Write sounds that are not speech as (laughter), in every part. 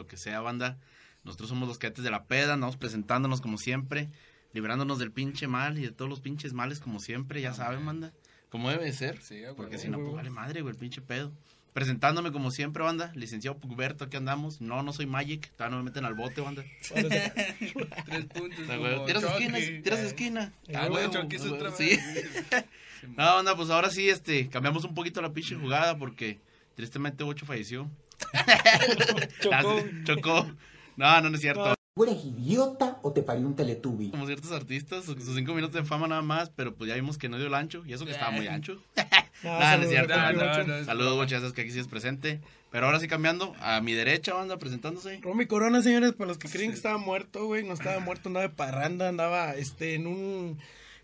lo que sea, banda. Nosotros somos los cadetes de la peda, andamos presentándonos como siempre, librándonos del pinche mal y de todos los pinches males como siempre, ya saben, banda. Como debe de ser. Sí, güey. Porque si no, pues vale madre, güey, el pinche pedo. Presentándome como siempre, banda. Licenciado Pugberto, aquí andamos. No, no soy Magic. Todavía no me meten al bote, banda. (laughs) Tres puntos. O sea, como güey, Tiras Chucky. esquina, tiras Eh, esquina. Ah, güey, güey, otra Sí. vez. (laughs) No, banda, pues ahora sí, este, cambiamos un poquito la pinche jugada porque tristemente Ocho falleció. (laughs) Chocó. Chocó. No, no, no es cierto. ¿Tú eres idiota o te parió un teletubi? Como ciertos artistas, sus cinco minutos de fama nada más, pero pues ya vimos que no dio el ancho, y eso que estaba muy ancho. No, (laughs) Nah, no es cierto. No, Saludos, broma. Bocha, ya sabes que aquí sí es presente. Pero ahora sí cambiando, a mi derecha, banda, presentándose. Romy Corona, señores, para los que creen que estaba muerto, güey, no estaba muerto, andaba de parranda, andaba este en un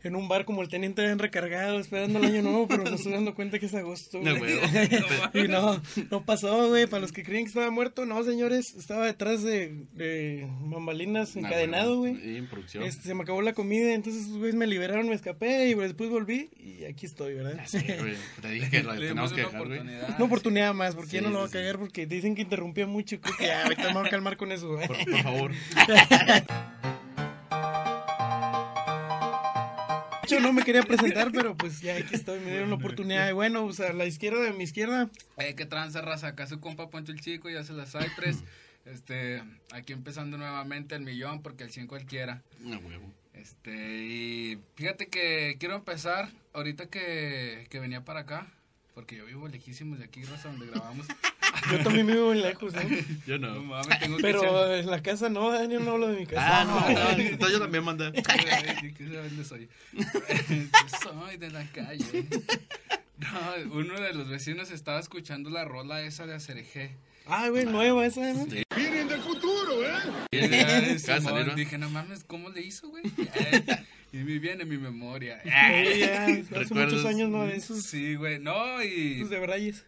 en un bar como el teniente bien recargado, esperando el año nuevo, pero nos estoy dando cuenta que es agosto. No, güey. güey. (laughs) y no, no pasó, güey, para los que creen que estaba muerto, no, señores, estaba detrás de, de bambalinas No, encadenado, güey. Y en producción. Este, se me acabó la comida, entonces güeyes me liberaron, me escapé y después volví y aquí estoy, ¿verdad? Sí, güey, Te dije que lo tenemos que dejar, güey. oportunidad. Una oportunidad más, porque Sí, ya no lo sí, voy a sí. cagar porque dicen que interrumpía mucho, creo que ya, ahorita me voy a calmar con eso, güey. Por, por favor. (laughs) Yo no me quería presentar, pero pues ya aquí estoy, me dieron la oportunidad. Y bueno, o sea, la izquierda de mi izquierda, Eh, qué tranza, raza. Acá su compa Poncho el Chico, ya se las Cypress. (clears throat) Este, aquí empezando nuevamente el millón, porque el 100 cualquiera. No, huevo. Este, y fíjate que quiero empezar ahorita que, que venía para acá, porque yo vivo lejísimos de aquí, raza, donde grabamos. (laughs) yo también vivo muy lejos, ¿no? (laughs) Yo No no. mames, tengo que echar- Pero en la casa no, Daniel, no hablo de mi casa. Ah, no, no, entonces yo también manda. (laughs) Ay, ¿qué sabes dónde soy? soy de la calle. No, uno de los vecinos estaba escuchando la rola esa de Acereje. Ah, güey, nueva esa, ¿no? Sí. Y ya, Acaba de Simón, salir, ¿no? dije, no mames, ¿cómo le hizo, güey? Y me viene en mi memoria. (laughs) Sí, ya, hace ¿Recuerdas? muchos años no de esos, Sí, güey, no, y... esos de Brayes.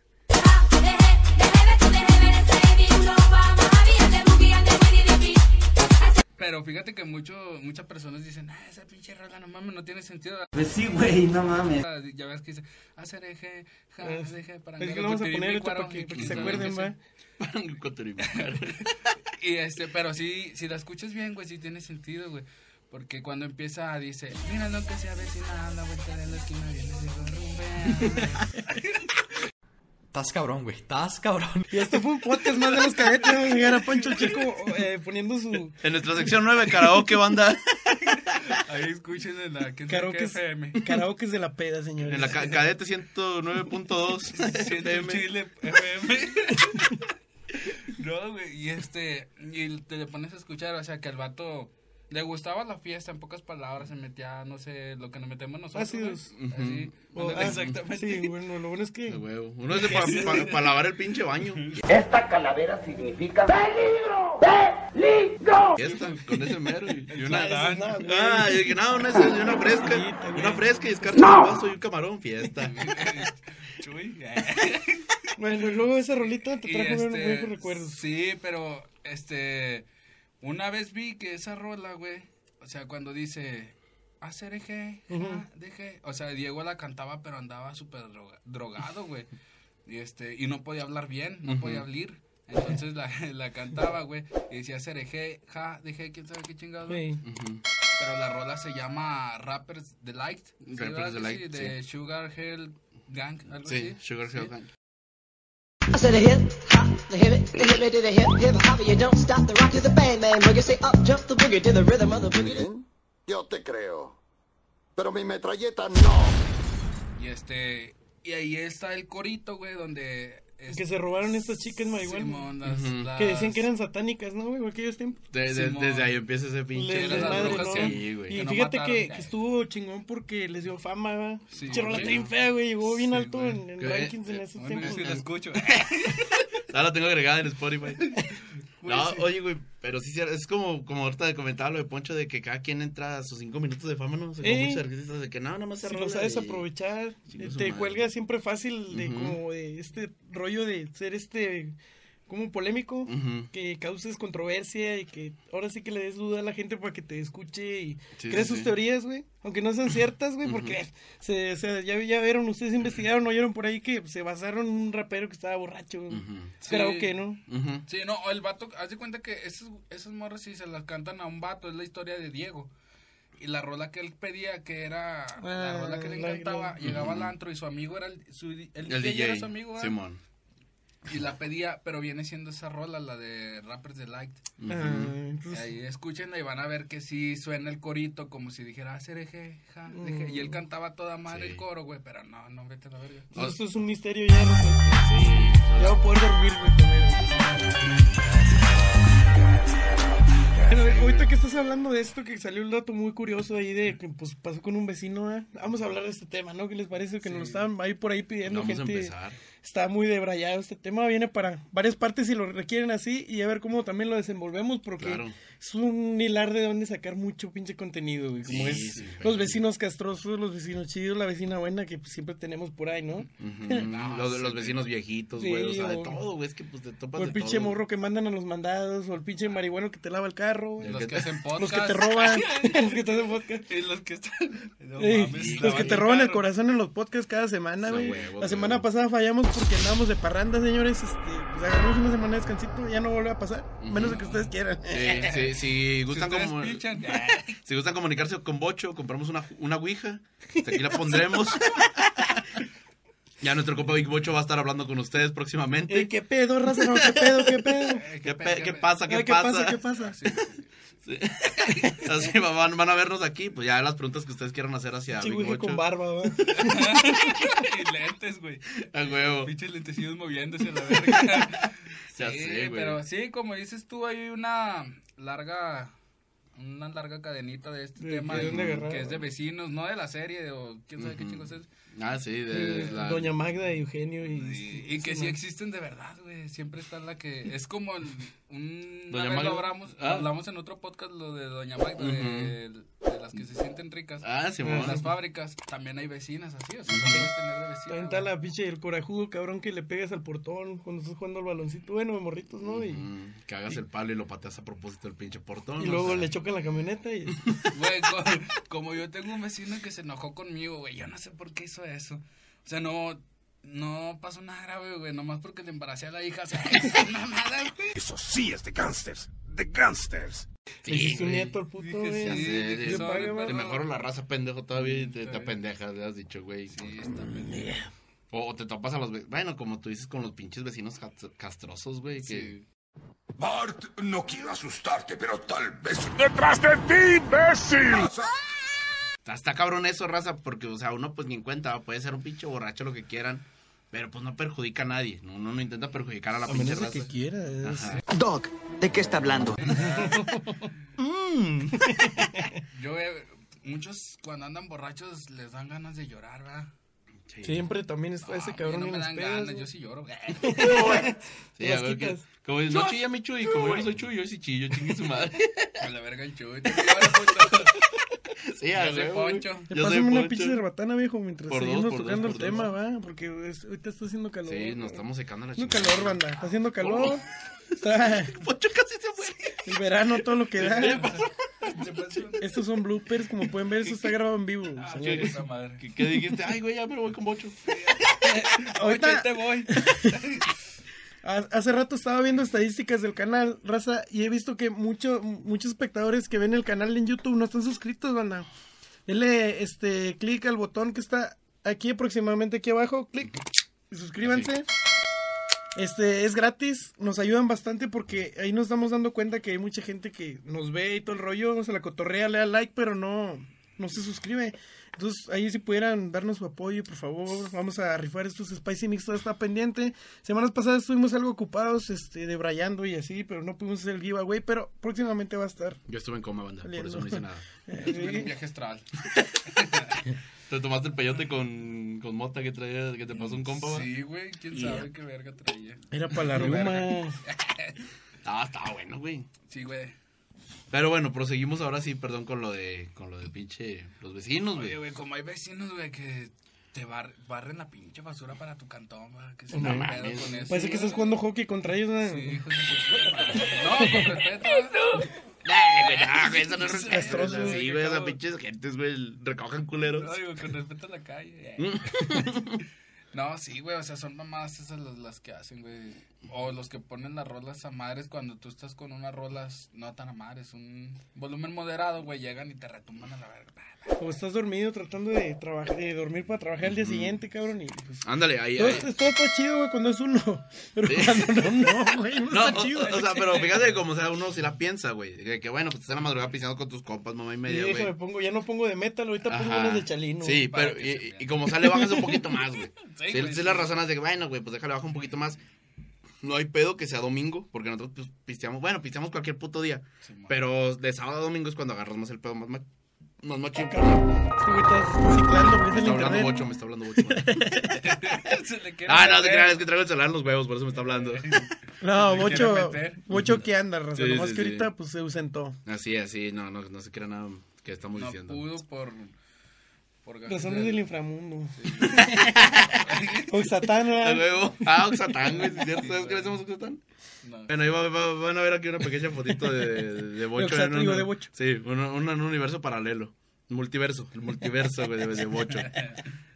Pero fíjate que mucho, muchas personas dicen, ah, esa pinche rola, no mames, no tiene sentido. Pues sí, güey, no mames. Ya ves que dice, hacer eje, ja, Es- eje, para Es que lo vamos a poner ahorita para que, para que se acuerden, va. (laughs) Rival. (laughs) Y este, pero sí, si la escuchas bien, güey, sí tiene sentido, güey. Porque cuando empieza, dice, mira lo que se avecina, la vuelta de la esquina, viene de. (laughs) Estás cabrón, güey. Estás cabrón. Y este fue un podcast más de los cadetes, vamos a llegar a Pancho Chico eh, poniendo su En nuestra sección 9, karaoke, banda. (laughs) Ahí escuchen en la que karaoke FM. karaoke de la peda, señores. En la ca- cadete 109.2 Siento FM. Chile FM. (laughs) no, güey, y este, y te le pones a escuchar, o sea, que al vato le gustaba la fiesta, en pocas palabras, se metía, no sé, lo que nos metemos nosotros. Así, ah, exactamente. Sí, bueno, lo bueno es que De (laughs) huevo. Uno es de para lavar el pinche baño. Esta calavera significa ¡Peligro! ¡Peligro! Esta, con ese mero y, y (laughs) una. Ah, yo dije, no, una, y una fresca. Una fresca y escarcha un vaso y un camarón, fiesta. (laughs) Chuy. Bueno, y luego esa rolita te Y trajo este, buenos recuerdos. Sí, pero este una vez vi que esa rola, güey, o sea, cuando dice hacer eje, ja, Ujú. deje, o sea, Diego la cantaba pero andaba súper droga- drogado, güey. Y este y no podía hablar bien, no podía hablar. Entonces la, la cantaba, güey, y decía hacer eje, ja, deje, quién sabe qué chingados. güey. Sí. Pero la rola se llama Rappers Delight, ¿sí, Rappers Delight, sí? de sí. Sugar Hill Gang, algo Sí, así. Sugar Sí. Hill Gang. I said a hip hop, the hip it, the hip it to the hip hip hop. You don't stop the rock to the bang bang boogie. Say up jump the boogie to the rhythm of the boogie. Yo te creo. Pero mi metralleta no. Y este, y ahí está el corito, güey, donde... es- Que se robaron estas chicas marihuana. Simón, las- Ujú. las- Que decían que eran satánicas, ¿no, güey? En aquellos tiempos. De- de- desde ahí empieza ese pinche. Les las desmadre, brujas ¿no? Sí, güey. Y que no fíjate mataron. que, que estuvo chingón porque les dio fama, ¿va? Sí, Pinche rola güey. está bien fea, güey. Llegó bien Sí, alto güey. en, en rankings en esos Bueno, tiempos. yo sí la escucho. (laughs) Ahora la tengo agregada en Spotify. (laughs) Güey, No, sí. oye, güey, pero sí, es como, como ahorita comentaba lo de Poncho de que cada quien entra a sus cinco minutos de fama, ¿no? O sea, como Eh. muchos artistas de que no, nada más se Si lo sabes y- aprovechar, te cuelga siempre fácil de como de este rollo de ser este como polémico, que causes controversia y que ahora sí que le des duda a la gente para que te escuche y Sí, crees sí, sus sí. teorías, güey. Aunque no sean ciertas, güey, porque se, se- ya, ya vieron, ustedes investigaron, oyeron por ahí que se basaron en un rapero que estaba borracho, güey. Ujú. Creo Sí. que, ¿no? Sí, no, el vato, haz de cuenta que esos, esos morros sí se las cantan a un vato, es la historia de Diego. Y la rola que él pedía, que era la Ah, rola que le encantaba, la- llegaba al antro y su amigo era el, su, el, El DJ, DJ. era su amigo. Simón. Y la pedía, pero viene siendo esa rola, la de Rappers Delight. Ujú. Ah, entonces, Ahí escúchenla y van a ver que sí suena el corito como si dijera, ah, cereje, ja, deje". Y él cantaba toda madre Sí. el coro, güey, pero no, no, vete a la verga. pues esto es un misterio ya, no sé. Sí. Ya voy a poder dormir, güey, también. Bueno, ahorita que estás hablando de esto, que salió un dato muy curioso ahí de que pues pasó con un vecino, ¿eh? vamos a hablar de este tema, ¿no? ¿Qué les parece? Que nos lo estaban ahí por ahí pidiendo Vamos a gente. empezar. Está muy debrayado este tema, viene para varias partes y lo requieren así y a ver cómo también lo desenvolvemos porque Claro. Es un hilar de donde sacar mucho pinche contenido, güey, como Sí, es sí, los vecinos castrosos, los vecinos chidos, la vecina buena que pues, siempre tenemos por ahí, ¿no? (laughs) Los, los vecinos viejitos, Sí, güey. o sea, de o- todo, güey. Es que pues te topas O el de pinche todo. morro que mandan a los mandados, o el pinche marihuano que te lava el carro, güey. Los que hacen podcast. (laughs) Los que te roban, (laughs) los que te hacen podcast. Y los que están... No Ey, mames, los lavan que te roban el corazón en los podcasts cada semana, güey. La semana pasada fallamos porque andábamos de parranda, señores. Este, pues agarramos una semana de descansito, ya no vuelve a pasar. Menos de que ustedes quieran. Sí, sí, si gustan, como, pichan, (laughs) si gustan comunicarse con Bocho, compramos una, una ouija. Aquí la pondremos. (laughs) Ya nuestro compa Big Bocho va a estar hablando con ustedes próximamente. Ey, ¿Qué pedo, raza? No, ¿Qué pedo, qué pedo? Eh, ¿Qué, pe- pe- qué pasa? ¿Qué, Ay, ¿Qué pasa? pasa? ¿Qué pasa? (laughs) Sí, Sí. (laughs) Así va- van, van a vernos aquí. Pues ya las preguntas que ustedes quieran hacer hacia Big Bocho. con barba, va. (laughs) y lentes, güey. A huevo. Pinches lentecillos moviéndose a la verga. Ya sí, sé, güey. pero sí, como dices tú, hay una larga una larga cadenita de este ¿De tema agarrar? que es de vecinos, no de la serie o quién sabe qué chingos es. Ah, sí, de, Eh, la- Doña Magda y Eugenio y... Y, y que sí, sí man. existen de verdad, güey. Siempre está la que. Es como el, un. (laughs) Doña Magda. hablamos, Ah. hablamos en otro podcast lo de Doña Magda, de, de las que se sienten ricas. Ah. En las fábricas también hay vecinas así, o sea, no puedes tener de vecina. También está la pinche el corajudo cabrón que le pegas al portón cuando estás jugando al baloncito, bueno, morritos, ¿no? Y, Que hagas el palo y lo pateas a propósito del pinche portón. y o luego sea. le chocan la camioneta y... (laughs) Güey, co- como yo tengo un vecino que se enojó conmigo, güey, yo no sé por qué hizo eso. O sea, no, no pasó nada grave, güey, nomás porque le embaracé a la hija, o sea, mamada, güey. Eso sí es de gangsters. De gangsters. Hiciste un nieto puto, güey. Sí, sorry, pago, Te mejoro la raza pendejo todavía y te, Sí. te pendejas, le has dicho, güey. Sí, está pendejo. O, te topas a los... Bueno, como tú dices, con los pinches vecinos cast- castrosos, güey, que... Sí. Bart, no quiero asustarte, pero tal vez... ¡Detrás de ti, imbécil! Está, está cabrón eso, raza, porque, o sea, uno pues ni en cuenta, ¿va? puede ser un pinche borracho, lo que quieran, pero pues no perjudica a nadie, ¿no? uno no intenta perjudicar a la A pinche raza. que quiera. Doc, ¿de qué está hablando? (laughs) (laughs) Yo, eh, muchos cuando andan borrachos les dan ganas de llorar, ¿verdad? Sí, Siempre también está ese No, mí cabrón no me dan pedas. ganas, güey. yo sí lloro. (laughs) Sí, a ver, que- como dices, no chilla mi chuy, como yo no soy chuy, yo sí chillo, chingue su madre. A la verga el chuy. te lloro, puto. Sí, a Yo soy güey. Poncho. Te Yo soy pásame una Poncho. pinche cerbatana, viejo, mientras Por dos, seguimos por dos, tocando por el tema, dos. va. Porque es- ahorita está haciendo calor. Sí, nos güey. estamos secando la Haciendo chingada. calor, banda. Está haciendo calor. Está (laughs) Poncho casi se muere. el verano, todo lo que da. Estos son bloopers, como pueden ver, esto está grabado en vivo. Ah, señores. madre. ¿Qué, qué dijiste? Ay, güey, ya me voy con Bocho. (laughs) Ahorita, te voy. (laughs) ha- hace rato estaba viendo estadísticas del canal, raza, y he visto que mucho, muchos espectadores que ven el canal en YouTube no están suscritos, banda. Denle este clic al botón que está aquí aproximadamente aquí abajo, clic y suscríbanse. Este es gratis, nos ayudan bastante porque ahí nos estamos dando cuenta que hay mucha gente que nos ve y todo el rollo, se la cotorrea, le da like, pero no, no se suscribe. Entonces, ahí si pudieran darnos su apoyo, por favor, vamos a rifar estos Spicy Mix, todo está pendiente. Semanas pasadas estuvimos algo ocupados, este, debrayando y así, pero no pudimos hacer el giveaway, pero próximamente va a estar. Yo estuve en coma, banda, por eso no hice nada. (laughs) Estuve en un viaje astral. (laughs) ¿Te tomaste el peyote con, con mota que traía, que te pasó un compa? Sí, güey, quién Yeah. sabe qué verga traía. Era para la (laughs) ruma. Ah, estaba bueno, güey. Sí, güey. Pero bueno, proseguimos ahora sí, perdón, con lo de, con lo de pinche, los vecinos, güey. Oye, güey, como hay vecinos, güey, que te bar- barren la pinche basura para tu cantón, va, que se No me mames. pedo con eso. Parece que estás jugando hockey contra ellos. ¿no? Sí, hijo de. No, con respeto. (laughs) güey, no, güey, eso no es respeto. Sí, güey, güey, esas pinches gentes, güey, recojan culeros. No, digo, con respeto a la calle. (laughs) No, sí, güey, o sea, son mamadas esas las, las que hacen, güey. O los que ponen las rolas a madres cuando tú estás con unas rolas no tan a madres, un volumen moderado, güey, llegan y te retumban a la verga. O estás dormido tratando de, trabajar, de dormir para trabajar el día siguiente, cabrón. Y pues, Ándale, ahí, todo, ahí. está- todo está chido, güey, cuando es uno. (laughs) Pero cuando no, no, güey, (laughs) no, No, está o, chido. o sea, pero fíjate como sea, uno si la piensa, güey. Que, que bueno, pues estás en la madrugada pisando con tus compas, mamá y media, déjame, güey. pongo, ya no pongo de metal, ahorita pongo Ajá. unas de chalino. Sí, pero que y como sale bajas un poquito más, güey. (laughs) Sí, Sí, güey, sí las razonas de que, bueno, güey, pues déjale bajar un poquito más. No hay pedo que sea domingo, porque nosotros pues, pisteamos, bueno, pisteamos cualquier puto día. Pero de sábado a domingo es cuando agarras más el pedo, más, ma- más machín. Este güey está ciclando, güey, Me es está hablando bocho, me está hablando bocho. (laughs) ah, no, te creas, es que traigo el celular en los huevos, por eso me está hablando. (laughs) No, Bocho. Bocho que anda, raza. Sí, Nomás sí, que sí. ahorita pues se ausentó. Así, así, no, no, no se crea nada que estamos No diciendo. pudo por... gajes Razones del- inframundo. Oxatán, A ¿verdad? Ah, Oxatán, güey, ¿sí ¿es cierto? ¿Sabes qué le hacemos a Oxatán? No. Bueno, ahí va- va- van a ver aquí una pequeña fotito de, de (laughs) Bocho. Oxatán, en un- digo, de Bocho. Sí, un, un, un universo paralelo. Multiverso, el multiverso, güey, de, de Bocho.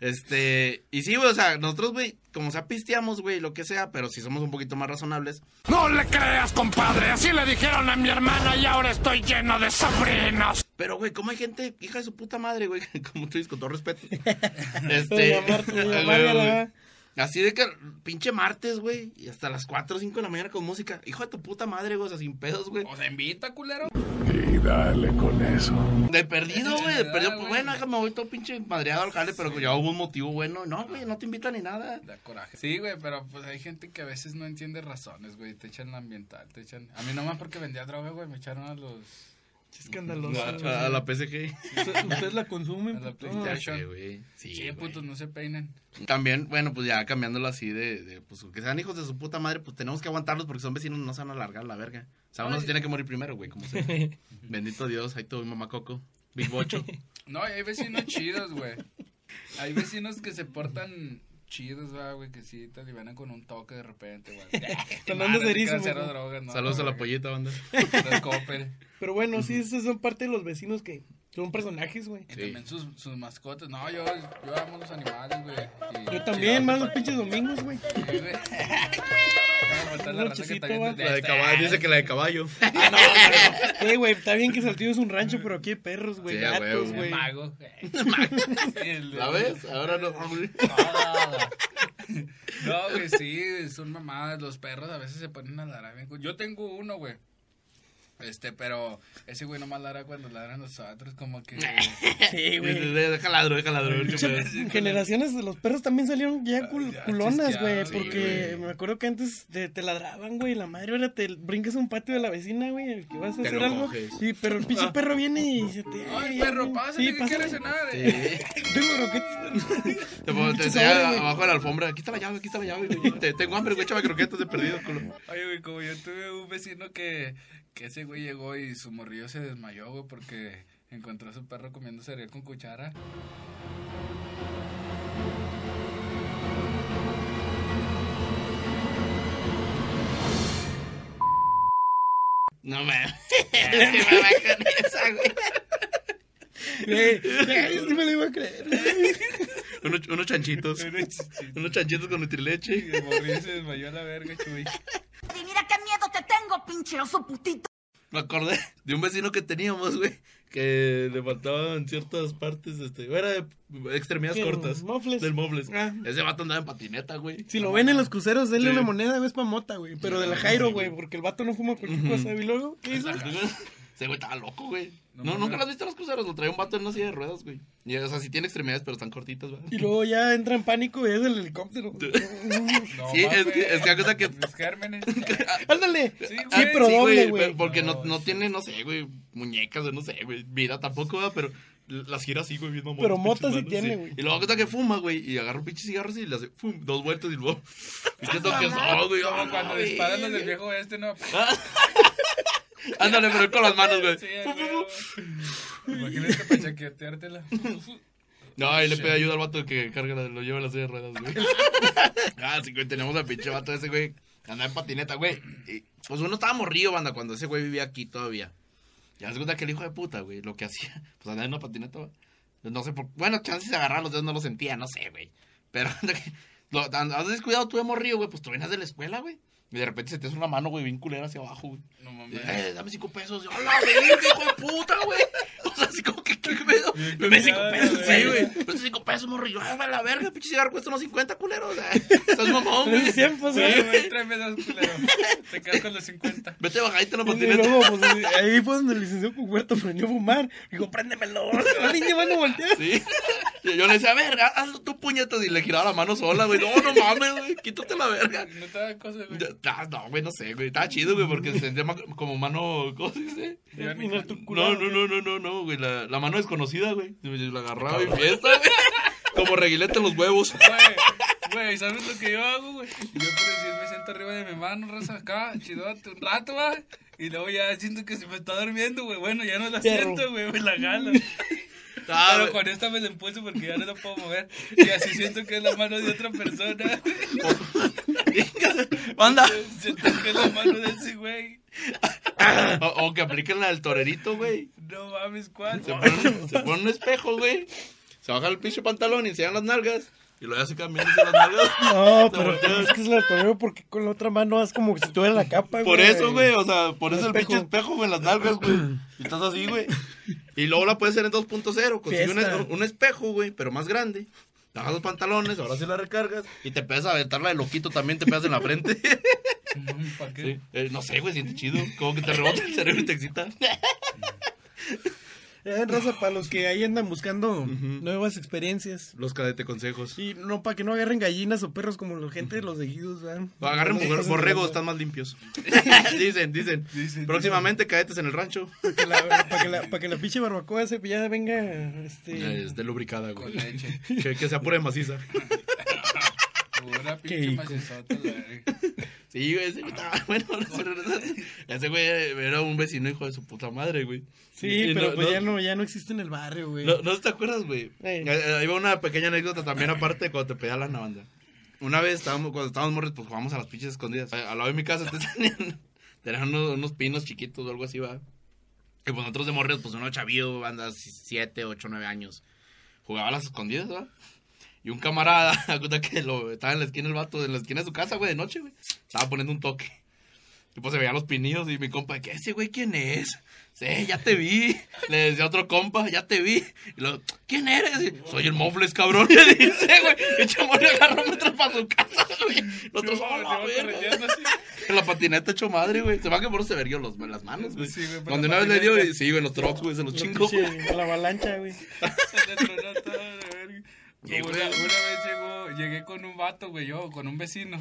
Este, y sí, güey, o sea, nosotros, güey, como sea, pisteamos, güey, lo que sea, pero si somos un poquito más razonables. No le creas, compadre. Así le dijeron a mi hermana y ahora estoy lleno de sobrinos. Pero, güey, como hay gente, hija de su puta madre, güey, (laughs) como tú dices, con todo respeto. (laughs) Este. (laughs) ¿verdad? Así de que pinche martes, güey, y hasta las 4 o 5 de la mañana con música. Hijo de tu puta madre, güey, o sea, sin pedos, güey. O sea, invita, culero. Y dale con eso. De perdido, güey, de perdido. Pues bueno, déjame voy todo pinche madreado al jale, pero ya hubo un motivo bueno. No, güey, no te invitan ni nada. Da coraje. Sí, güey, pero pues hay gente que a veces no entiende razones, güey. Te echan la ambiental, te echan... A mí nomás porque vendía droga, güey, me echaron a los... Qué escandaloso. A, güey. a la PSG. Usted- Ustedes la consumen. A la puto. PlayStation. Sí, güey. Sí, putos, no se peinen. También, bueno, pues ya cambiándolo así de, de, pues que sean hijos de su puta madre, pues tenemos que aguantarlos porque son vecinos, no se van a alargar la verga. O sea, uno se tiene que morir primero, güey, como sea. (laughs) Bendito Dios, ahí todo mamá Coco, Big Bocho. No, hay vecinos chidos, güey. Hay vecinos que se portan chidos, va, güey, que sí con un toque de repente, güey. (laughs) Drogas, no, Saludos a la pollita, banda. (laughs) Pero bueno, sí, esos son parte de los vecinos que son personajes, güey. Y Sí. también sus, sus mascotas. No, yo, yo amo los animales, güey. Yo también, más los pinches domingos, güey. Sí, (laughs) la raza que Nochecito, también va. de La de este- caballo, dice que la de caballo. (laughs) Eh, güey, está bien que Saltillo es un rancho, pero aquí hay perros, güey, Sí, gatos, güey. Mago. (laughs) El- ¿La ves? Ahora (laughs) no. No, güey, sí, son mamadas. Los perros a veces se ponen a ladrar. bien Yo tengo uno, güey. Este, pero ese güey nomás ladra cuando ladran los otros, como que... (laughs) Sí, güey. Deja ladro, deja ladro. (laughs) generaciones de los perros también salieron ya cul- ya culonas, güey, sí, porque me acuerdo que antes te, te ladraban, güey, la madre, ahora te brincas a un patio de la vecina, güey, que vas a Te hacer algo, coges. sí, pero el pinche perro viene y se te... (laughs) Ay, perro, pásale, Sí, que quieres cenar. Sí. eh. Tengo croquetas. Te, pongo- abajo de la alfombra. Aquí está la llave, aquí está la llave, güey. Te- tengo hambre, güey. Échame croquetas de perdido, culo. Oye, güey, como yo tuve un vecino que, que ese güey llegó y su morrillo se desmayó, güey, porque encontró a su perro comiendo cereal con cuchara. No mames. (laughs) Es que me va con esa, güey. Yo sí me lo iba a creer. Unos, unos chanchitos. Unos chanchitos con Y nutrileche. el morrillo se desmayó a la verga, chuy. Y mira qué miedo te tengo, pinche oso putito. Me acordé de un vecino que teníamos, güey. Que le faltaban ciertas partes, este. Era de extremidades ¿Qué? cortas. ¿Mofles? Del mofles. Ah. Ese vato andaba en patineta, güey. Si lo ven en los cruceros, denle Sí. una moneda, ves pa' mota, güey, pero de la Jairo, güey, porque el vato no fuma cualquier cosa, y luego, ¿qué hizo? (laughs) Ese güey estaba loco, güey. No nunca lo has visto en los cruceros. Lo trae un vato en una silla de ruedas, güey. Y, o sea, sí tiene extremidades, pero están cortitas, güey. Y luego ya entra en pánico y es el helicóptero. (laughs) No, Sí, es que- es que hay cosa que- Los gérmenes. (laughs) Ándale. Sí, Sí, pero Sí, doble, güey, Porque no, No, no sí. tiene, no sé, güey, muñecas, güey, no sé, güey. Vida tampoco, güey, pero las gira así, güey, viendo Pero motos, mota sí tiene, güey. Y luego cosa que fuma, güey, y agarra un pinche cigarro y le hace, fum, dos vueltas y luego. ¿Y qué toque son, güey? Como Ah, cuando disparan los del viejo este, ¿no? (laughs) Ándale, pero con las manos, güey. Sí. Imagínate para chaqueteártela. No, y le pide ayuda al vato que carga, la- lo lleva en la silla de ruedas, güey. (laughs) ah, sí, güey, tenemos al pinche vato ese, güey. Andaba en patineta, güey. Y, pues uno estaba morrido, banda, cuando ese güey vivía aquí todavía. Ya se cuenta que el hijo de puta, güey, lo que hacía, (laughs) pues andaba en una patineta, güey. No sé por Bueno, chances de agarrar los dedos no lo sentía, no sé, güey. Pero, (laughs) lo, has descuidado tú de morrido, güey, pues tú venías de la escuela, güey. Y de repente se te hace una mano, güey, bien culera hacia abajo, güey. No mames. Eh, dame cinco pesos. ¡Hola, verga, hijo de puta, güey! (laughs) O sea, así como que, (laughs) ¿qué pedo? Dame cinco pesos, sí, güey. Pero cinco pesos, morro. Yo, ¡ay, va la verga! Pinche cigarro cuesta unos 50, culero. O sea, estás (laughs) mamón, güey. Es tiempo, Sí, güey. tráeme dos culeros. Te quedas con los 50. (laughs) Vete bajadita en la Y patineta. luego, pues, ahí fue donde el licenciado Cubierto aprendió a fumar. Dijo, préndemelo. La niña van a voltear. Sí. Y yo le decía, verga, hazlo tú, puñetas. Y le giraba la mano sola, güey. No, no mames, güey. Quítate la verga. No te da cosa, güey. Ah, No, güey, no sé, güey. Estaba chido, güey, porque se sentía como mano. ¿Cómo se dice? No, no, no, no, no, no, güey. La, la mano desconocida, güey. Yo La agarraba y fiesta, güey. Como reguilete en los huevos. Güey, güey, ¿sabes lo que yo hago, güey? Yo por decir me siento arriba de mi mano, raza acá, chidote un rato, va. Y luego ya siento que se me está durmiendo, güey. Bueno, ya no la siento, güey, me la gano. Ah, Pero güey. con esta me la impulso porque ya no la puedo mover. Y así siento que es la mano de otra persona. (laughs) (laughs) Anda. Siento que es la mano de ese güey. O, o que apliquen la del torerito, güey. No mames, ¿cuál? Se pone, se pone un espejo, güey. Se baja el pinche pantalón y enseñan las nalgas. Y luego ya se cambian las nalgas. (laughs) No, Se pero es que es la torero porque con la otra mano haz como si tuviera la capa, Por güey. eso, güey, o sea, por eso el pinche espejo, güey, en las nalgas, güey. (clears throat) Y estás así, güey. Y luego la puedes hacer en 2.0. Consigue un, un espejo, güey, pero más grande. Te bajas los pantalones, ahora sí la recargas. Y te empiezas a aventarla de loquito también, te pegas en la frente. (laughs) ¿Para qué? Sí. Eh, no sé, güey, siente chido. Como que te rebota el cerebro y te excita. Eh, raza, para los que ahí andan buscando nuevas experiencias. Los cadete consejos. Y no, para que no agarren gallinas o perros como la gente de los ejidos, ¿verdad? O Agarren borregos, lanza. están más limpios. (laughs) dicen, dicen. Próximamente cadetes en el rancho. Para que la, para que la, para que la pinche barbacoa se ya venga, este... Esté lubricada, Con güey. leche. Que, que sea pura de maciza. Pura Qué pinche macizota. Sí, güey, ese, ah, (laughs) bueno, ese güey era un vecino hijo de su puta madre, güey. Sí, Y pero no- pues no- ya no, ya no existe en el barrio, güey. No, no te acuerdas, güey. Eh. Eh, eh, Ahí va una pequeña anécdota también aparte de cuando te pedía la banda. Una vez estábamos, cuando estábamos morros, pues jugamos a las pinches escondidas. A- Al lado de mi casa entonces, (laughs) tenían, tenían unos, unos pinos chiquitos o algo así, va. Y pues nosotros de morros, pues uno chavillo, banda 7, 8, 9 años. Jugaba a las escondidas, va. Y un camarada, (laughs) acuerda que lo, estaba en la esquina el vato, en la esquina de su casa, güey, de noche, güey. Estaba poniendo un toque. Y pues se veían los pinillos y mi compa, ¿qué ese güey quién es? Sí, ya te vi. Le decía a otro compa, ya te vi. Y luego, ¿quién eres? Y, Soy el Mofles, cabrón. (laughs) Le dice, güey. El chamón le agarró metros para su casa, güey. Nosotros, Se "Oh, va la verga". correteando así. En la patineta hecho madre, güey. Se va que por eso se verguió los, las manos, güey. Sí, güey, Cuando una vez le dio, sí, güey, en los trucks, güey, se los chingó. Pinche- La avalancha, güey. (laughs) Se le tronó todo, la verga. Y, Una, una vez llegó, llegué con un vato, güey, yo, con un vecino.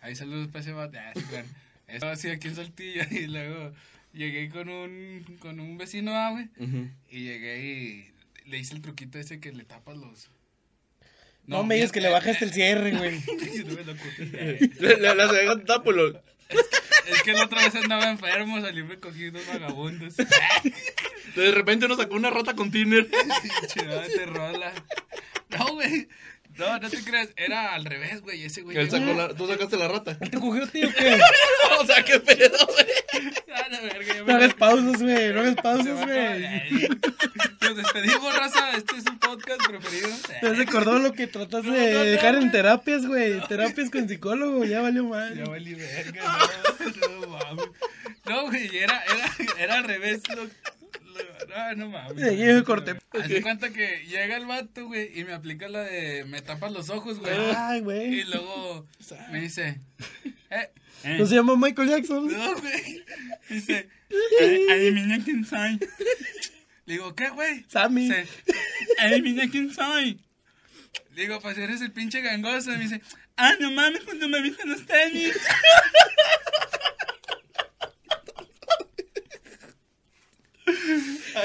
Ahí saludos para ese vato. Ah, sí, bueno. Estaba así aquí en Saltillo (laughs) y luego llegué con un, con un vecino, ah, güey. Ujú. Y llegué y le hice el truquito ese que le tapas los... No, me digas que le bajaste el cierre, güey. (laughs) No. (laughs) Le, un tapo, lo- Es que la otra vez andaba enfermo, salí me cogí unos vagabundos. De repente uno sacó una rata con Tinder. Chivate rola. No, güey. No, no te creas. Era al revés, güey. Ese güey. Él sacó la, tú sacaste la rata. ¿Te cogió, tío, qué? (laughs) o sea, qué pedo, güey. Ah, verga, No hagas pausas, güey. No hagas pausas, güey. Nos despedimos, raza. Este es un podcast preferido. ¿Te recordó lo que trataste No, de no, no, dejar en terapias, güey? Terapias con psicólogo, ya valió mal. Ya valí verga. No, (laughs) no mames. No, güey. Era, era, era al revés. Lo, lo- no, mames. Sí, yo corté. Hace cuenta que llega el vato, güey, y me aplica la de me tapas los ojos, güey. Ay, Y güey. luego me dice, eh, ¿No se llama Michael Jackson? No, güey. Dice, "Ad- adivina quién soy. Le digo, ¿qué, güey? Sammy. Dice, adivina quién soy. Le digo, pues eres el pinche gangoso. Y me dice, ah, no mames, cuando me viste los tenis.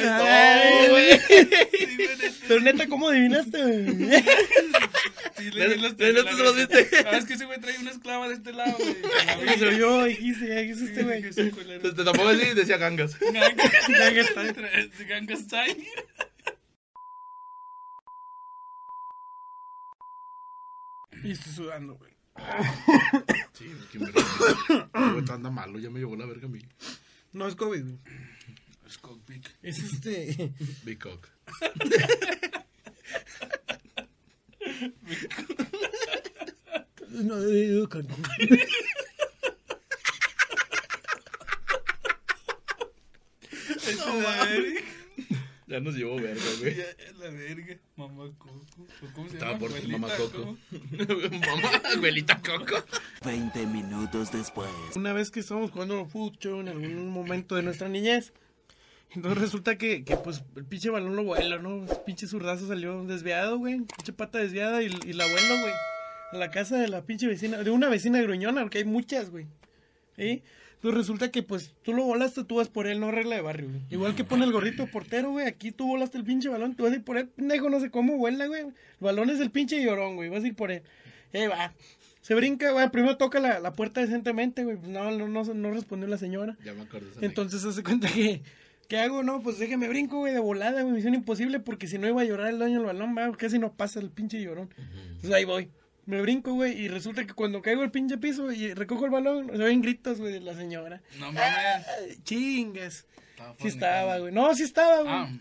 Ay, güey. (laughs) Pero neta, ¿cómo adivinaste, güey? Sí, le los ¿De neta se los viste? Ah, es que ese güey trae una esclava de este lado, güey. (laughs) Y se oyó, dijiste, dijiste este, güey. Que soy. Te, te tampoco así decía gangas. Ganga Ganga Style. Ganga Style. Y estoy sudando, güey. Sí, qué verga. Güey, anda malo, ya me llevó la verga a mí. No es COVID, güey. Es cockpit. Es este. (laughs) Big cock. No, eh, con- Ya nos llevó verga, güey. La verga. Mamá Coco. ¿O ¿Cómo se Estaba llama? por mamá Coco. Coco. Mamá, abuelita Coco. 20 (laughs) minutos después. Una vez que estábamos jugando fucho en algún momento de nuestra niñez. Entonces resulta que, que pues el pinche balón lo vuela, ¿no? El pinche zurdazo salió desviado, güey. Pinche pata desviada y, y la vuelo, güey. A la casa de la pinche vecina, de una vecina gruñona, porque hay muchas, güey. ¿Sí? Entonces resulta que pues tú lo volaste, tú vas por él, no regla de barrio, güey. Igual que pone el gorrito portero, güey. Aquí tú volaste el pinche balón, tú vas a ir por él, pendejo, no sé cómo vuela, güey. El balón es el pinche llorón, güey. Vas a ir por él. Ahí va. Se brinca, güey. Primero toca la, la puerta decentemente, güey. Pues no, no, no, no respondió la señora. Ya me esa Entonces hace cuenta que. ¿Qué hago? No, pues déjame brinco, güey, de volada, güey. Misión imposible porque si no iba a llorar el dueño del balón, va, casi no pasa el pinche llorón. Entonces ahí voy. Me brinco, güey, y resulta que cuando caigo al pinche piso y recojo el balón, se oyen gritos, güey, de la señora. No mames. Ay, chingas. Estaba Sí estaba, güey. No, sí estaba, güey. Ah,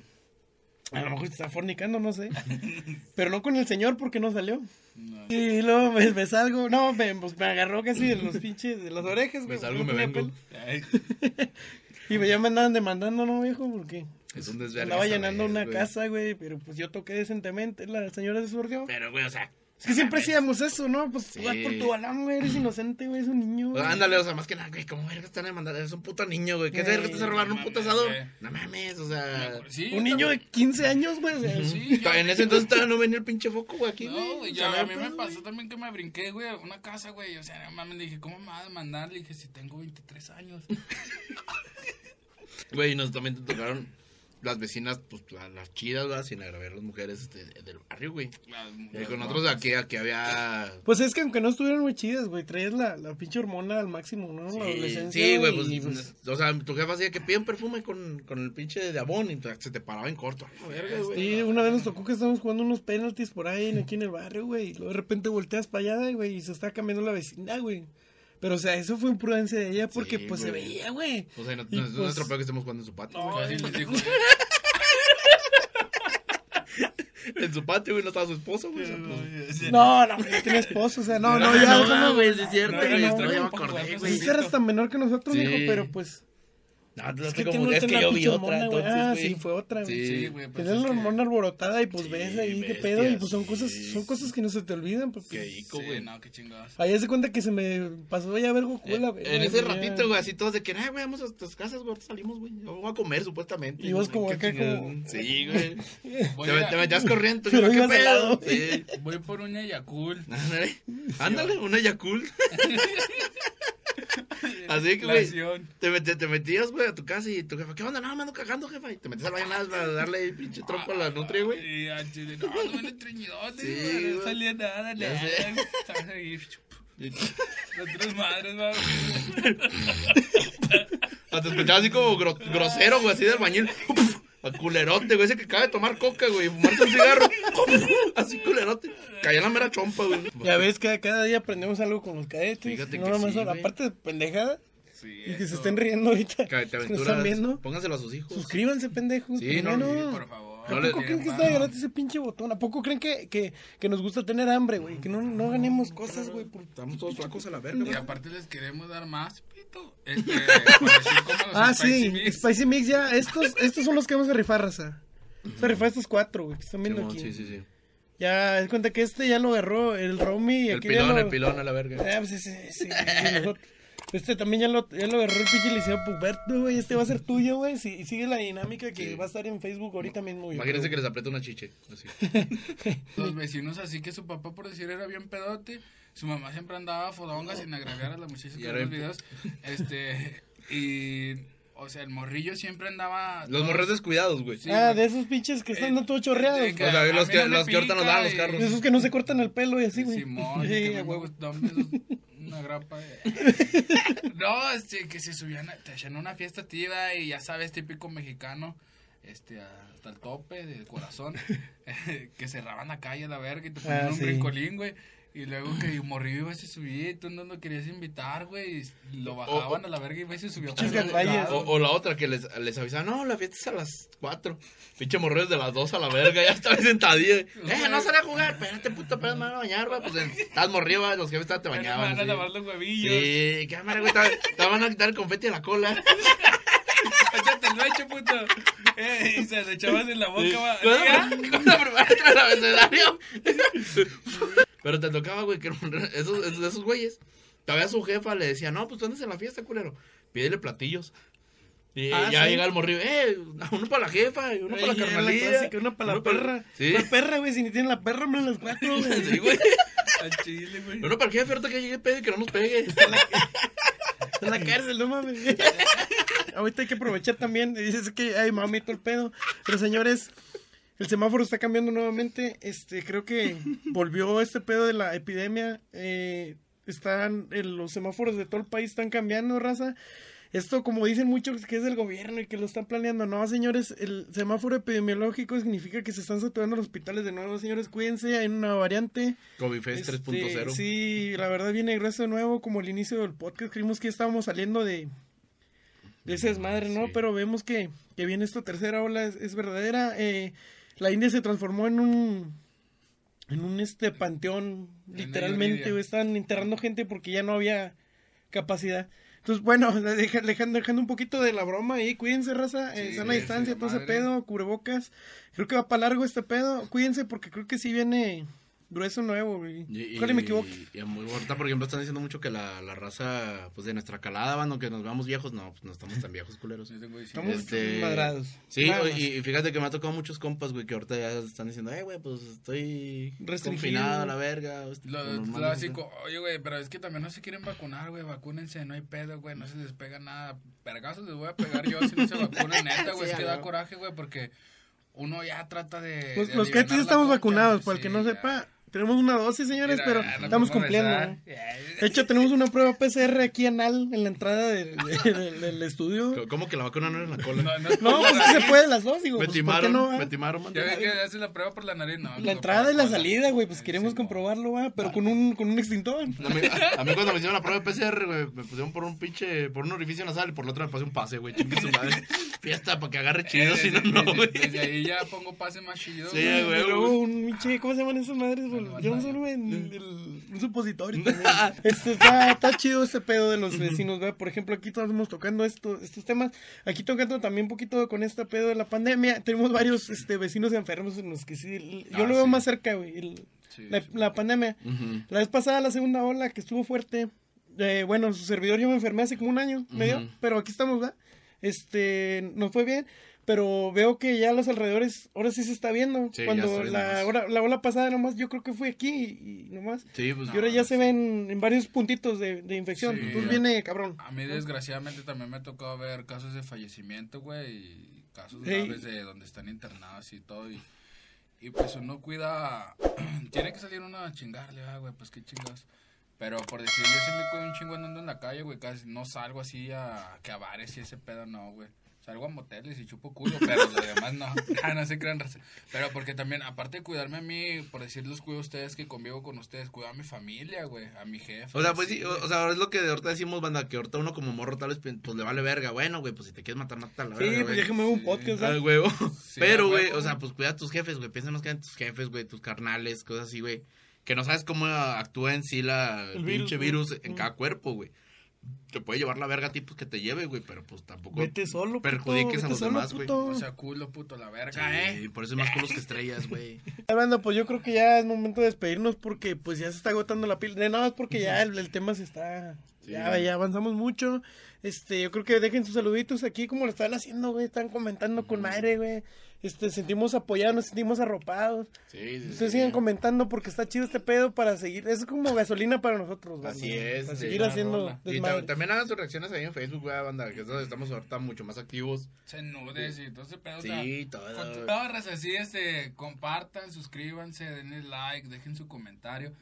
A lo mejor estaba fornicando, no sé. (laughs) Pero no con el señor porque no salió. Y luego me, me salgo, no, me, pues, me agarró casi de los pinches, de las orejas, güey. Me salgo me vengo. (laughs) Y ya me andaban demandando, ¿no, viejo? Porque Es un andaba llenando una güey. casa, güey, pero pues yo toqué decentemente, la señora se sordió. Pero, güey, o sea. Es que siempre hacíamos eso, ¿no? Pues Sí. vas por tu balón, güey, eres inocente, güey, es un niño. güey. Ándale, o sea, más que nada, güey, ¿cómo verga están demandando? Es un puto niño, güey. ¿Qué te verga te robaron un puto güey. No mames, o sea. sí, Un niño de 15 años, güey. o sea, Sí, En ese entonces todavía no venía el pinche foco, güey, aquí, güey. No, güey, O ya, sea, a mí hay me pasó güey. también que me brinqué, güey, a una casa, güey. O sea, no mames, le dije, ¿cómo me va a demandar? Le dije, si tengo 23 años. (laughs) Güey, y nos también te tocaron las vecinas, pues la- las chidas, ¿verdad? Sin agraviar a las mujeres este, del barrio, güey. Las- Y las con guapas. nosotros aquí, aquí había. Pues es que aunque no estuvieran muy chidas, güey, traías la, la pinche hormona al máximo, ¿no? la adolescencia. Sí, güey, y, pues, O sea, tu jefa hacía que piden perfume con, con el pinche de abón y se te paraba en corto. A la verga, güey. Sí, una vez nos tocó que estábamos jugando unos penaltis por ahí, en- aquí en el barrio, güey. Y luego de repente volteas para allá, güey, y se está cambiando la vecina, güey. Pero, o sea, eso fue imprudencia de ella porque, Sí, pues, se veía, güey. O sea, no, no es pues, peor que estemos jugando en su patio. No, güey. así les dijo. (laughs) En su patio, güey, no estaba su esposo, güey. No, no, güey, tiene esposo, o sea, no, no, (laughs) ya, no, güey, es cierto, No, güey, no, no, ya me no, acordé, güey. sí, eras tan menor que nosotros, Sí. hijo, pero pues. No, es, Es que que, como, tiene es que una yo vi otra, entonces, Ah, güey. sí, fue otra, güey. Sí, güey, pues Tienes es la que- hormona alborotada y pues Sí, ves ahí qué bestias, pedo y pues son sí. cosas, son cosas que no se te olvidan, pues. Qué ico, Sí, güey. no, qué chingados. Ahí se cuenta que se me pasó ya a ver Goku la Eh, En ese ratito, güey, así todos de que, ay, güey, vamos a tus casas, güey, salimos, güey. Yo voy a comer, supuestamente. Y vos como qué acá, como- Sí, (laughs) güey. Te, a- te metías corriendo, Pero ¿qué pedo? Sí. Voy por una Yakult. Ándale, ándale, una Yakult. (laughs) (laughs) Así que, güey, te, met- te metías, güey, a tu casa y tu jefa, ¿qué onda? No, me ando cagando, jefa. Y te metías al baño para darle pinche trompo a la nutria, güey. Y al chile, no, no viene treñidote, Sí, no salía nada, nada. (laughs) Estás ahí, Las tres madres, va. (laughs) Hasta escuchaba así como gro- grosero, güey, así del bañil. Culerote, güey, ese que acaba de tomar coca, güey, y fumarse un cigarro. (laughs) Así culerote. Caía en la mera chompa, güey. Ya ves que cada día aprendemos algo con los cadetes. Fíjate no que nomás sí, son- güey. aparte de pendejada Sí, y que se estén riendo ahorita. Aventuras. están viendo. Pónganselo a sus hijos. Suscríbanse, pendejos. Sí, no, primero. Por favor. ¿A No poco creen que está de gratis ese pinche botón? ¿A poco creen que, que, que nos gusta tener hambre, güey? Que no, no ganemos cosas, güey. Por... Estamos todos flacos a la verga, Y aparte les queremos dar más, pito. Este, los Ah, Spicy sí, Mix. Spicy Mix ya. Estos, estos son los que vamos a rifar, raza. Vamos a rifar estos cuatro, güey, que están viendo Simón, aquí. Sí, sí, sí. Ya, es cuenta que este ya lo agarró el Romy y El aquí pilón, ya lo... el pilón a la verga. Ah, pues ese, ese, ese, nosotros. Este también ya lo, ya lo agarró el pinche liceo Puberto, güey. Este va a ser tuyo, güey. Si, y sigue la dinámica que Sí. va a estar en Facebook ahorita mismo, güey. Imagínense que les aprieta una chiche. Así. (laughs) Los vecinos así que su papá, por decir, era bien pedote. Su mamá siempre andaba fodonga sin agraviar a la muchacha que ve los videos. Este, y, o sea, el morrillo siempre andaba... Los morros descuidados, güey. Sí, ah, de esos pinches que están Eh, todos chorreados. güey. O sea, los que- no los que ahorita nos dan los carros. De esos que no se cortan el pelo y así, güey. Simón, Sí, que a me huevo. gusta, hombre, esos- una grapa. de- (laughs) no, este, que se subían, a- te hacían una fiesta tía y ya sabes, típico mexicano, este, hasta el tope del corazón, (laughs) que cerraban la calle a la verga y te ponían Ah, un sí. brincolín, güey. Y luego que (laughs) morrillo iba y se subía y tú no lo querías invitar, güey. Y lo bajaban a la verga y iba y se gandallas. O, o la otra que les, les avisaban, no, la fiesta es a las 4. Pinche morrillos de las 2 a la verga, ya estaba sentadillo. (laughs) Eh, no salí a jugar, espérate, puta, pero me van a bañar, güey. Pues estás morrido, güey, los jefes te no me bañaban. van a lavar los huevillos. Sí, cámara, güey, te, te van a quitar el confeti de la cola. (laughs) Échate el leche, puto. Eh, y se le echabas en la boca, va. ¿Cuándo ¿Ya? cuándo preparaste el abecedario? Pero te tocaba, güey, que (laughs) esos, esos, esos güeyes, todavía su jefa le decía, no, pues tú andas en la fiesta, culero, pídele platillos. Y Ah, ya sí. llega el morrillo, eh, uno para la jefa, uno para la carnalilla. una para la uno para- perra. Sí. La perra, güey, si ni tienen la perra, hombre, las cuatro, (laughs) güey. Sí, güey. Al chile, güey. Uno para el jefe, ahorita que llegue pedo y que no nos pegue. En la cárcel, no mames. (laughs) Ahorita hay que aprovechar también. Dices que, ay, mami, todo el pedo. Pero señores, el semáforo está cambiando nuevamente. Este, creo que (laughs) volvió este pedo de la epidemia. Eh, están, los semáforos de todo el país están cambiando, raza. Esto, como dicen muchos, que es del gobierno y que lo están planeando. No, señores, el semáforo epidemiológico significa que se están saturando los hospitales de nuevo. Señores, cuídense, hay una variante. Covifest Este, 3.0. Sí, la verdad viene grueso de nuevo, como el inicio del podcast. Creímos que estábamos saliendo de, de ese desmadre, ¿no? Sí. Pero vemos que, que viene esta tercera ola, es, es verdadera. Eh, la India se transformó en un en un este panteón, En literalmente, estaban enterrando gente porque ya no había capacidad. Entonces, bueno, (laughs) deja- dejando, dejando un poquito de la broma ahí, cuídense, raza, eh, Sí, sana distancia, todo ese pedo, cubrebocas. Creo que va para largo este pedo, cuídense porque creo que sí viene grueso nuevo, güey. Y, Ojalá me equivoque. y- y muy- ahorita, por ejemplo, están diciendo mucho que la, la raza, pues de nuestra calada, van, aunque nos veamos viejos, no, pues no estamos tan viejos, culeros. Estamos Este, madrados. Sí, y, y fíjate que me ha tocado muchos compas, güey, que ahorita ya están diciendo, eh, güey, pues estoy Restringido. confinado a la verga. o- Lo, o normal, clásico, oye, güey, pero es que también no se quieren vacunar, güey, vacúnense, no hay pedo, güey, no se les pega nada. Vergazos les voy a pegar yo si no se (laughs) vacunan, neta, güey, Sí, es que da coraje, güey, porque uno ya trata de... Los, de los que estamos vacunados, para el que no ya. sepa, tenemos una dosis, señores, Mira, pero no estamos cumpliendo. ¿no? De hecho, tenemos una prueba PCR aquí anal en la entrada de- de- del- del estudio. ¿Cómo que la vacuna no era en la cola? No, no, No, por pues sí se puede las dos, digo. me pues, ¿por qué timaron, no, me timaron, manda. Ya ves que haces la prueba por la nariz, no. La entrada y la salida, güey, pues queremos comprobarlo, va, pero con un, con un extintor. A mí, a- a mí cuando me hicieron la prueba PCR, güey, me pusieron por un pinche, por un orificio nasal y por la otra me pasé un pase, güey, chingue su madre. (laughs) Fiesta para que agarre chido, Eh, si no, güey. desde ahí ya pongo pase más chido. Sí, güey. güey. Y luego un pinche, ¿cómo se llaman esas madres? güey? Bueno, Yo bueno. güey, el- el- un supositorio. (laughs) Este, está, está chido este pedo de los vecinos, ¿verdad? Por ejemplo, aquí estamos tocando esto, estos temas. Aquí tocando también un poquito con este pedo de la pandemia. Tenemos varios este, vecinos enfermos en los que sí. Yo Ah, lo veo sí. más cerca, güey. el- Sí, la, sí. la pandemia. La vez pasada, la segunda ola que estuvo fuerte. eh, bueno, su servidor yo me enfermé hace como un año, medio, pero aquí estamos, ¿verdad? Este, nos fue bien, pero veo que ya a los alrededores, ahora sí se está viendo. Sí, ya Cuando la, hora- la ola pasada nomás, yo creo que fue aquí y, y nomás. Sí, pues. y ahora ya se ven en varios puntitos de, de infección. Sí. Entonces viene cabrón. A mí desgraciadamente también me tocó ver casos de fallecimiento, güey, y casos graves de donde están internados y todo. Y, y pues uno cuida, (clears throat) tiene que salir uno a chingarle, ah, güey, pues qué chingas. Pero por decir, yo sí me cuido un chingo andando en la calle, güey, casi no salgo así a que a bares y ese pedo, no, güey. Salgo a moteles y chupo culo, pero lo demás no. (laughs) Ah, no se crean. Pero porque también, aparte de cuidarme a mí, por decir, los cuido a ustedes que convivo con ustedes, cuido a mi familia, güey, a mi jefe. O sea, pues sí, o, o sea, es lo que ahorita decimos, banda, que ahorita uno como morro tal vez pues le vale verga. Bueno, güey, pues si te quieres matar, mata la Sí, verga, pues güey. déjame ver un Sí. podcast. ¿verdad? huevo. Sí, (laughs) Pero, güey, o sea, pues cuida a tus jefes, güey. Piensa más que en tus jefes, güey, tus carnales, cosas así, güey. Que no sabes cómo actúa en sí la El pinche virus, virus, en Mm. cada cuerpo, güey. Te puede llevar la verga a ti, pues que te lleve, güey, pero pues tampoco Vete solo, puto, perjudiques vete a los solo, demás, güey. O sea, culo, puto, la verga, Sí, ¿eh? por eso es más culos que estrellas, güey. (laughs) Hablando, pues yo creo que ya es momento de despedirnos porque pues ya se está agotando la pila. Nada más porque ya el, el tema se está... Ya, ya avanzamos mucho. Este, yo creo que dejen sus saluditos aquí como lo están haciendo, güey. Están comentando con madre, güey. Este, sentimos apoyados, nos sentimos arropados. Sí, sí, Ustedes sí. sigan comentando porque está chido este pedo para seguir. Es como gasolina para nosotros, banda, Así es, Para seguir haciendo. Y también hagan sus reacciones ahí en Facebook, güey, banda, que es donde estamos ahorita mucho más activos. Se nudes y todo ese pedo. o Sí, sea, todo. Con toda raza así, este, compartan, suscríbanse, denle like, dejen su comentario.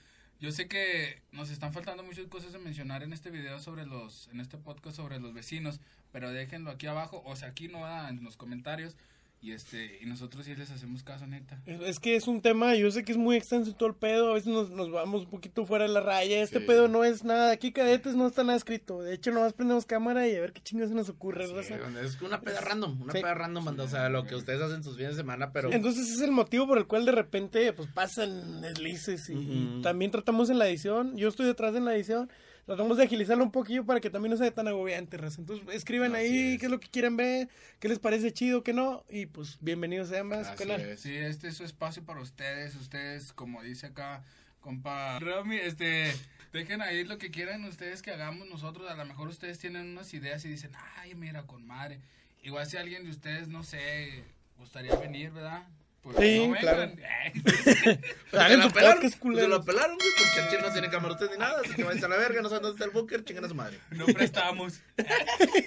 Yo sé que nos están faltando muchas cosas de mencionar en este video sobre los, en este podcast sobre los vecinos, pero déjenlo aquí abajo, o sea, aquí no en los comentarios. Y este, y nosotros sí les hacemos caso, neta. Es es que es un tema, yo sé que es muy extenso y todo el pedo, a veces nos, nos vamos un poquito fuera de la raya, este Sí. pedo no es nada, aquí cadetes no está nada escrito, de hecho nomás prendemos cámara y a ver qué chingas se nos ocurre, raza. Es una peda random, una Sí. peda random, banda, o sea, lo que ustedes hacen sus fines de semana, pero... Entonces es el motivo por el cual de repente pues pasan deslices y, también tratamos en la edición, yo estoy detrás en la edición, tratamos de agilizarlo un poquillo para que también no sea tan agobiante, raza. Entonces escriban Así ahí es. qué es lo que quieren ver, qué les parece chido, qué no, y pues bienvenidos sean más es. Sí, este es su espacio para ustedes. Ustedes, como dice acá, compa Rami, este, dejen ahí lo que quieran ustedes que hagamos nosotros. A lo mejor ustedes tienen unas ideas y dicen, ay, mira, con madre. Igual si alguien de ustedes, no sé, gustaría venir, ¿verdad? Pues Sí, no claro. (laughs) Se Hagan la su pelaron, podcast, se culeros. lo pelaron, güey, porque el chile no tiene camarotes ni nada, así que váyanse a la verga, no saben dónde está el búnker, chingan a su madre. no prestamos. (laughs)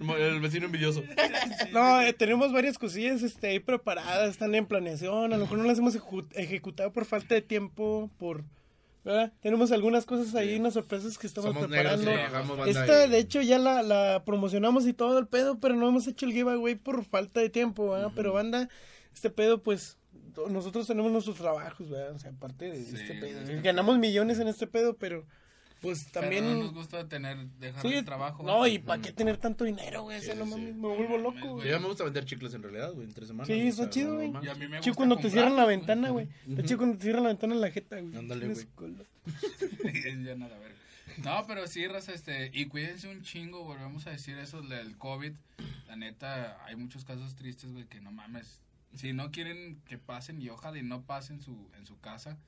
El vecino envidioso. No, eh, tenemos varias cosillas este, ahí preparadas, están en planeación, a lo mejor no las hemos ejecu- ejecutado por falta de tiempo, por... ¿verdad? Tenemos algunas cosas ahí, unas sorpresas que estamos Somos preparando. Esta, ahí. de hecho, ya la, la promocionamos y todo el pedo, pero no hemos hecho el giveaway por falta de tiempo, ¿verdad? Pero banda, este pedo, pues, nosotros tenemos nuestros trabajos, ¿verdad? O sea, aparte de Sí, este pedo. este Ganamos millones en este pedo, pero, pues, también... Pero no nos gusta tener, dejar Sí, el trabajo. no, y para qué tener tanto dinero, güey, o sea, Sí, no sí. mames, me vuelvo loco, güey. Mí me gusta vender chicles en realidad, güey, en tres semanas. Sí, o está sea, chido, güey. mames. Y a mí me Chido gusta cuando te cierran la ventana, güey. Está chido cuando te cierran la ventana en la jeta, güey. Ándale, güey. cola. (laughs) (laughs) Ya nada, verga. No, pero sí, raza, este, y cuídense un chingo, volvemos a decir eso del COVID. La neta, hay muchos casos tristes, güey, que no mames. Si no quieren que pasen, y ojalá y no pasen su, en su casa,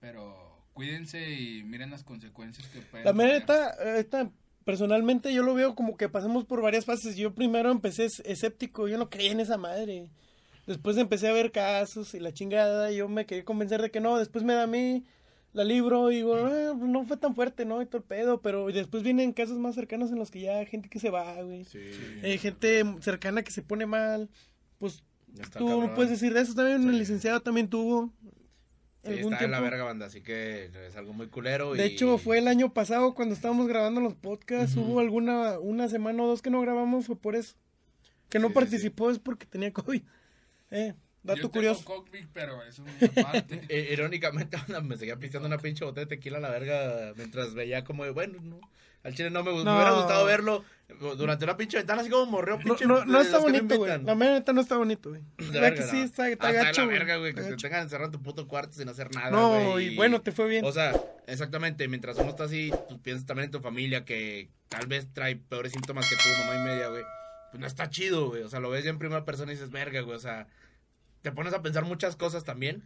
pero cuídense y miren las consecuencias que pueden La tener. neta, esta, personalmente yo lo veo como que pasamos por varias fases. Yo primero empecé es- escéptico, yo no creía en esa madre. Después empecé a ver casos y la chingada, y yo me quería convencer de que no. Después me da a mí, la libro y digo, "Eh, pues no fue tan fuerte, ¿no? Y todo el pedo, pero después vienen casos más cercanos en los que ya hay gente que se va, güey. Sí, Eh, gente cercana que se pone mal. Pues está tú no cabrón. puedes decir de eso también. Sí. El licenciado también tuvo. Sí, algún está en la verga, banda, así que es algo muy culero. De y- hecho, fue el año pasado cuando estábamos grabando los podcasts. Hubo alguna una semana o dos que no grabamos, fue por eso. Que no Sí, sí, participó es porque tenía COVID. Eh, dato Yo curioso. tengo COVID, pero eso es una parte. (laughs) Eh, Irónicamente, banda, me seguía pisteando una pinche botella de tequila a la verga mientras veía como, de, bueno, no, al chile no me, gu- me hubiera gustado verlo durante una pinche ventana, así como morreo, No, pinche. no, no está bonito, güey. La mera neta no está bonito, güey. Vea verga, que sí, está, está gacho, la verga, güey, que te tengan encerrado en tu puto cuarto sin hacer nada, No, y bueno, te fue bien. O sea, exactamente, mientras uno está así, pues piensas también en tu familia que tal vez trae peores síntomas que tu mamá y media, güey. Pues no está chido, güey. O sea, lo ves ya en primera persona y dices, verga, güey. O sea, te pones a pensar muchas cosas también.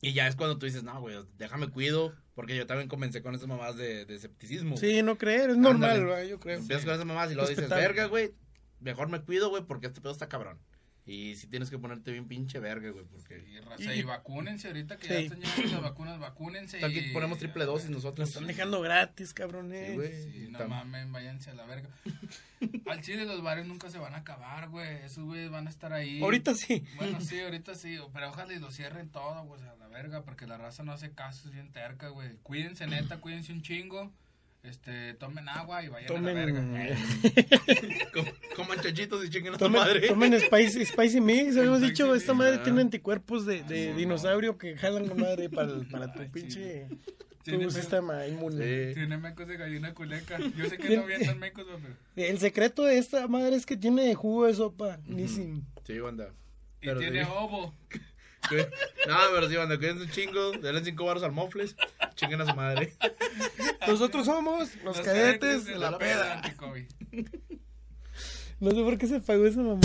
Y ya es cuando tú dices, no, güey, déjame cuido. Porque yo también comencé con esas mamás de, de escepticismo. güey. Sí, no creer, es normal, güey, yo creo. Empiezas con esas mamás y luego dices, verga, güey. Mejor me cuido, güey, porque este pedo está cabrón. Y si tienes que ponerte bien pinche verga, güey, porque... Y, raza, y vacúnense ahorita que ya Sí. están llegando las vacunas, vacúnense. Aquí y- ponemos triple dosis nosotros. Nos están dejando gratis, cabrones. Sí, güey. Sí, no Tam- mamen, váyanse a la verga. Al chile los bares nunca se van a acabar, güey. Esos güeyes van a estar ahí. Ahorita sí. Bueno, sí, ahorita sí. Pero ojalá y lo cierren todo, güey, a la verga. Porque la raza no hace caso, es bien terca, güey. Cuídense, neta, (clears throat) cuídense un chingo. Este, tomen agua y vayan a la verga. Tomen, (laughs) Eh, Com- Coman chanchitos y chinguen a tu tomen, madre. tomen Spicy, Spicy Mix. (laughs) Habíamos Spicy dicho, esta Mix, madre tiene anticuerpos de, dinosaurio que jalan la madre para, para (laughs) tu Ay, sí. pinche Tiene tu sistema inmune. Sí. Tiene mecos de gallina culeca. Yo sé que no avientan (laughs) mecos, pero. El secreto de esta madre es que tiene jugo de sopa. Nissin. Sí, banda. Y Pero tiene sí. ovo. (laughs) No, pero sí, banda, cuídense un chingo. Denle cinco baros al mofles. Chinguen a su madre. (laughs) Nosotros somos los, Los cadetes de la peda. anti-COVID. No sé por qué se pagó esa mamá.